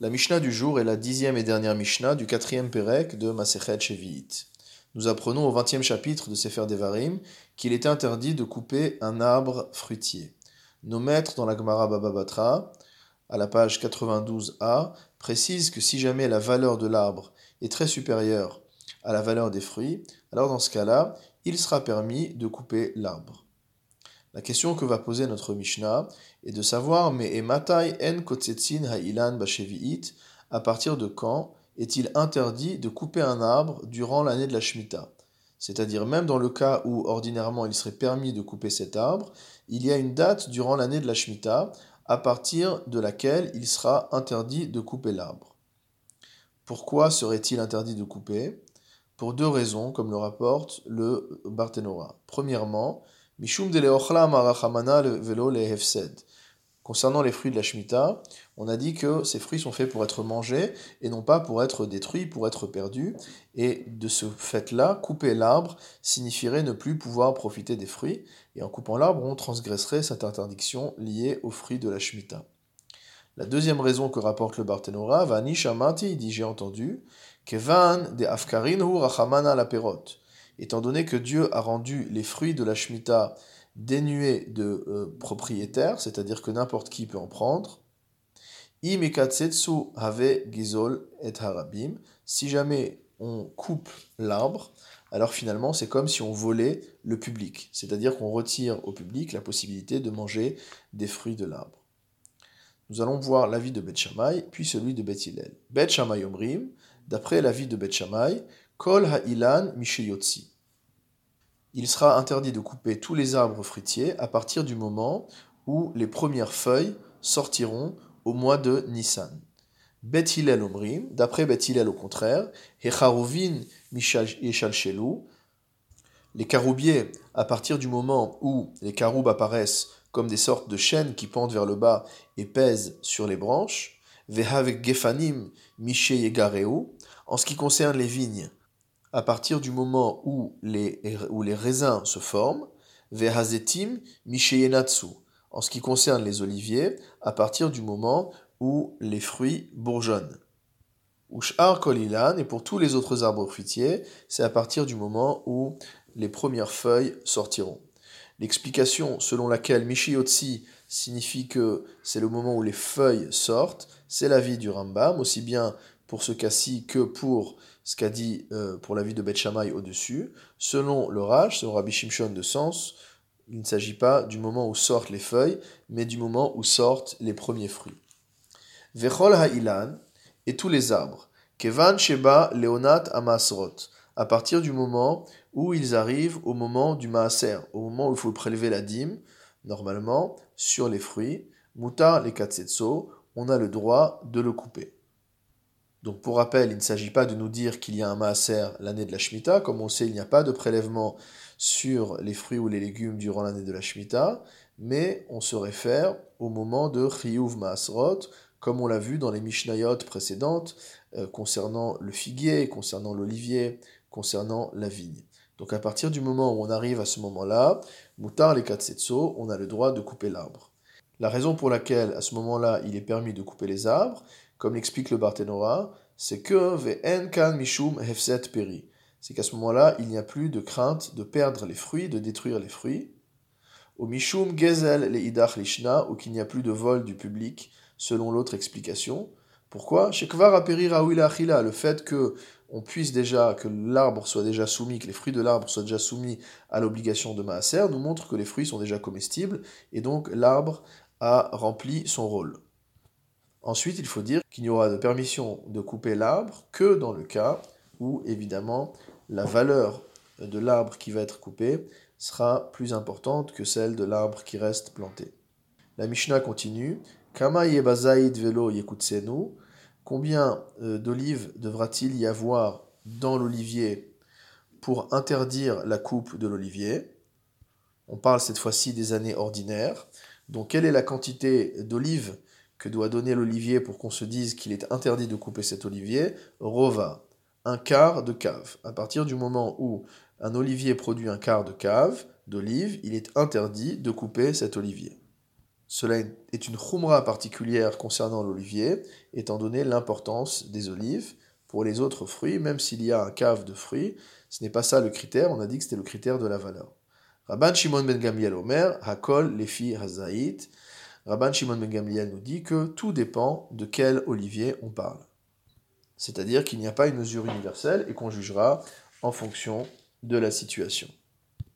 La Mishnah du jour est la dixième et dernière Mishnah du quatrième Pérec de Masechet Shevi'it. Nous apprenons au vingtième chapitre de Sefer Devarim qu'il est interdit de couper un arbre fruitier. Nos maîtres dans la Gemara Baba Batra, à la page 92a, précisent que si jamais la valeur de l'arbre est très supérieure à la valeur des fruits, alors dans ce cas-là, il sera permis de couper l'arbre. La question que va poser notre Mishnah est de savoir mais en bashevi'it à partir de quand est-il interdit de couper un arbre durant l'année de la Shemitah C'est-à-dire même dans le cas où ordinairement il serait permis de couper cet arbre, il y a une date durant l'année de la Shemitah à partir de laquelle il sera interdit de couper l'arbre. Pourquoi serait-il interdit de couper? Pour deux raisons, comme le rapporte le Barthénora. Premièrement, Mishum de velo Concernant les fruits de la Shemitah, on a dit que ces fruits sont faits pour être mangés et non pas pour être détruits, pour être perdus. Et de ce fait-là, couper l'arbre signifierait ne plus pouvoir profiter des fruits. Et en coupant l'arbre, on transgresserait cette interdiction liée aux fruits de la Shemitah. La deuxième raison que rapporte le Barthénora, Vani Shamati, dit j'ai entendu, Kevan de Afkarin hu Rachamana la étant donné que Dieu a rendu les fruits de la Shemitah dénués de euh, propriétaires, c'est-à-dire que n'importe qui peut en prendre, gizol et harabim, si jamais on coupe l'arbre, alors finalement c'est comme si on volait le public, c'est-à-dire qu'on retire au public la possibilité de manger des fruits de l'arbre. Nous allons voir l'avis de Shammai, puis celui de Beth Hillel. Beth Shammai Omrim, d'après l'avis de Shammai, Kol ha'ilan. Il sera interdit de couper tous les arbres fruitiers à partir du moment où les premières feuilles sortiront au mois de Nissan. Bet Hillel Omrim, d'après Bet Hillel au contraire, Hecharuvin Yeshalshelu, les caroubiers, à partir du moment où les caroubes apparaissent comme des sortes de chaînes qui pendent vers le bas et pèsent sur les branches, Vehavek Gefanim Mishe en ce qui concerne les vignes, à partir du moment où les, où les raisins se forment, Vehazetim en ce qui concerne les oliviers, à partir du moment où les fruits bourgeonnent. Ushar Kolilan, et pour tous les autres arbres fruitiers, c'est à partir du moment où les premières feuilles sortiront. L'explication selon laquelle Mishiyotsi signifie que c'est le moment où les feuilles sortent, c'est l'avis du Rambam, aussi bien pour ce cas-ci que pour ce qu'a dit euh, pour l'avis de Beth Shammai au-dessus. Selon le Raj, selon Rabbi Shimshon de Sens, il ne s'agit pas du moment où sortent les feuilles, mais du moment où sortent les premiers fruits. Vechol ha'ilan et tous les arbres. Kevan sheba leonat amasrot. À partir du moment où ils arrivent au moment du maaser, au moment où il faut prélever la dîme, normalement, sur les fruits, mutar les katsetso, on a le droit de le couper. Donc pour rappel, il ne s'agit pas de nous dire qu'il y a un maaser l'année de la Shemitah. Comme on sait, il n'y a pas de prélèvement sur les fruits ou les légumes durant l'année de la Shemitah, mais on se réfère au moment de Chiyuv Maasrot, comme on l'a vu dans les Mishnayot précédentes, euh, concernant le figuier, concernant l'olivier, concernant la vigne. Donc à partir du moment où on arrive à ce moment-là, Mutar les Katsetso, on a le droit de couper l'arbre. La raison pour laquelle à ce moment-là il est permis de couper les arbres, comme l'explique le Barthénora, c'est que ve'en kan mishum hefset peri. C'est qu'à ce moment-là, il n'y a plus de crainte de perdre les fruits, de détruire les fruits. Au mishum gezel le idach lishna, ou qu'il n'y a plus de vol du public, selon l'autre explication. Pourquoi? Shekvar achila, le fait que on puisse déjà, que l'arbre soit déjà soumis, que les fruits de l'arbre soient déjà soumis à l'obligation de maaser, nous montre que les fruits sont déjà comestibles, et donc l'arbre a rempli son rôle. Ensuite, il faut dire qu'il n'y aura de permission de couper l'arbre que dans le cas où, évidemment, la valeur de l'arbre qui va être coupé sera plus importante que celle de l'arbre qui reste planté. La Mishnah continue. Combien euh, d'olives devra-t-il y avoir dans l'olivier pour interdire la coupe de l'olivier? On parle cette fois-ci des années ordinaires. Donc, quelle est la quantité d'olives que doit donner l'olivier pour qu'on se dise qu'il est interdit de couper cet olivier, rova, un quart de cave. À partir du moment où un olivier produit un quart de cave d'olive, il est interdit de couper cet olivier. cela est une khumra particulière concernant l'olivier, étant donné l'importance des olives. Pour les autres fruits, même s'il y a un cave de fruits, ce n'est pas ça le critère, on a dit que c'était le critère de la valeur. Rabban Shimon ben Gamliel Omer, Hakol Lefi Hazaït. Rabban Shimon ben Gamliel nous dit que tout dépend de quel olivier on parle. C'est-à-dire qu'il n'y a pas une mesure universelle et qu'on jugera en fonction de la situation.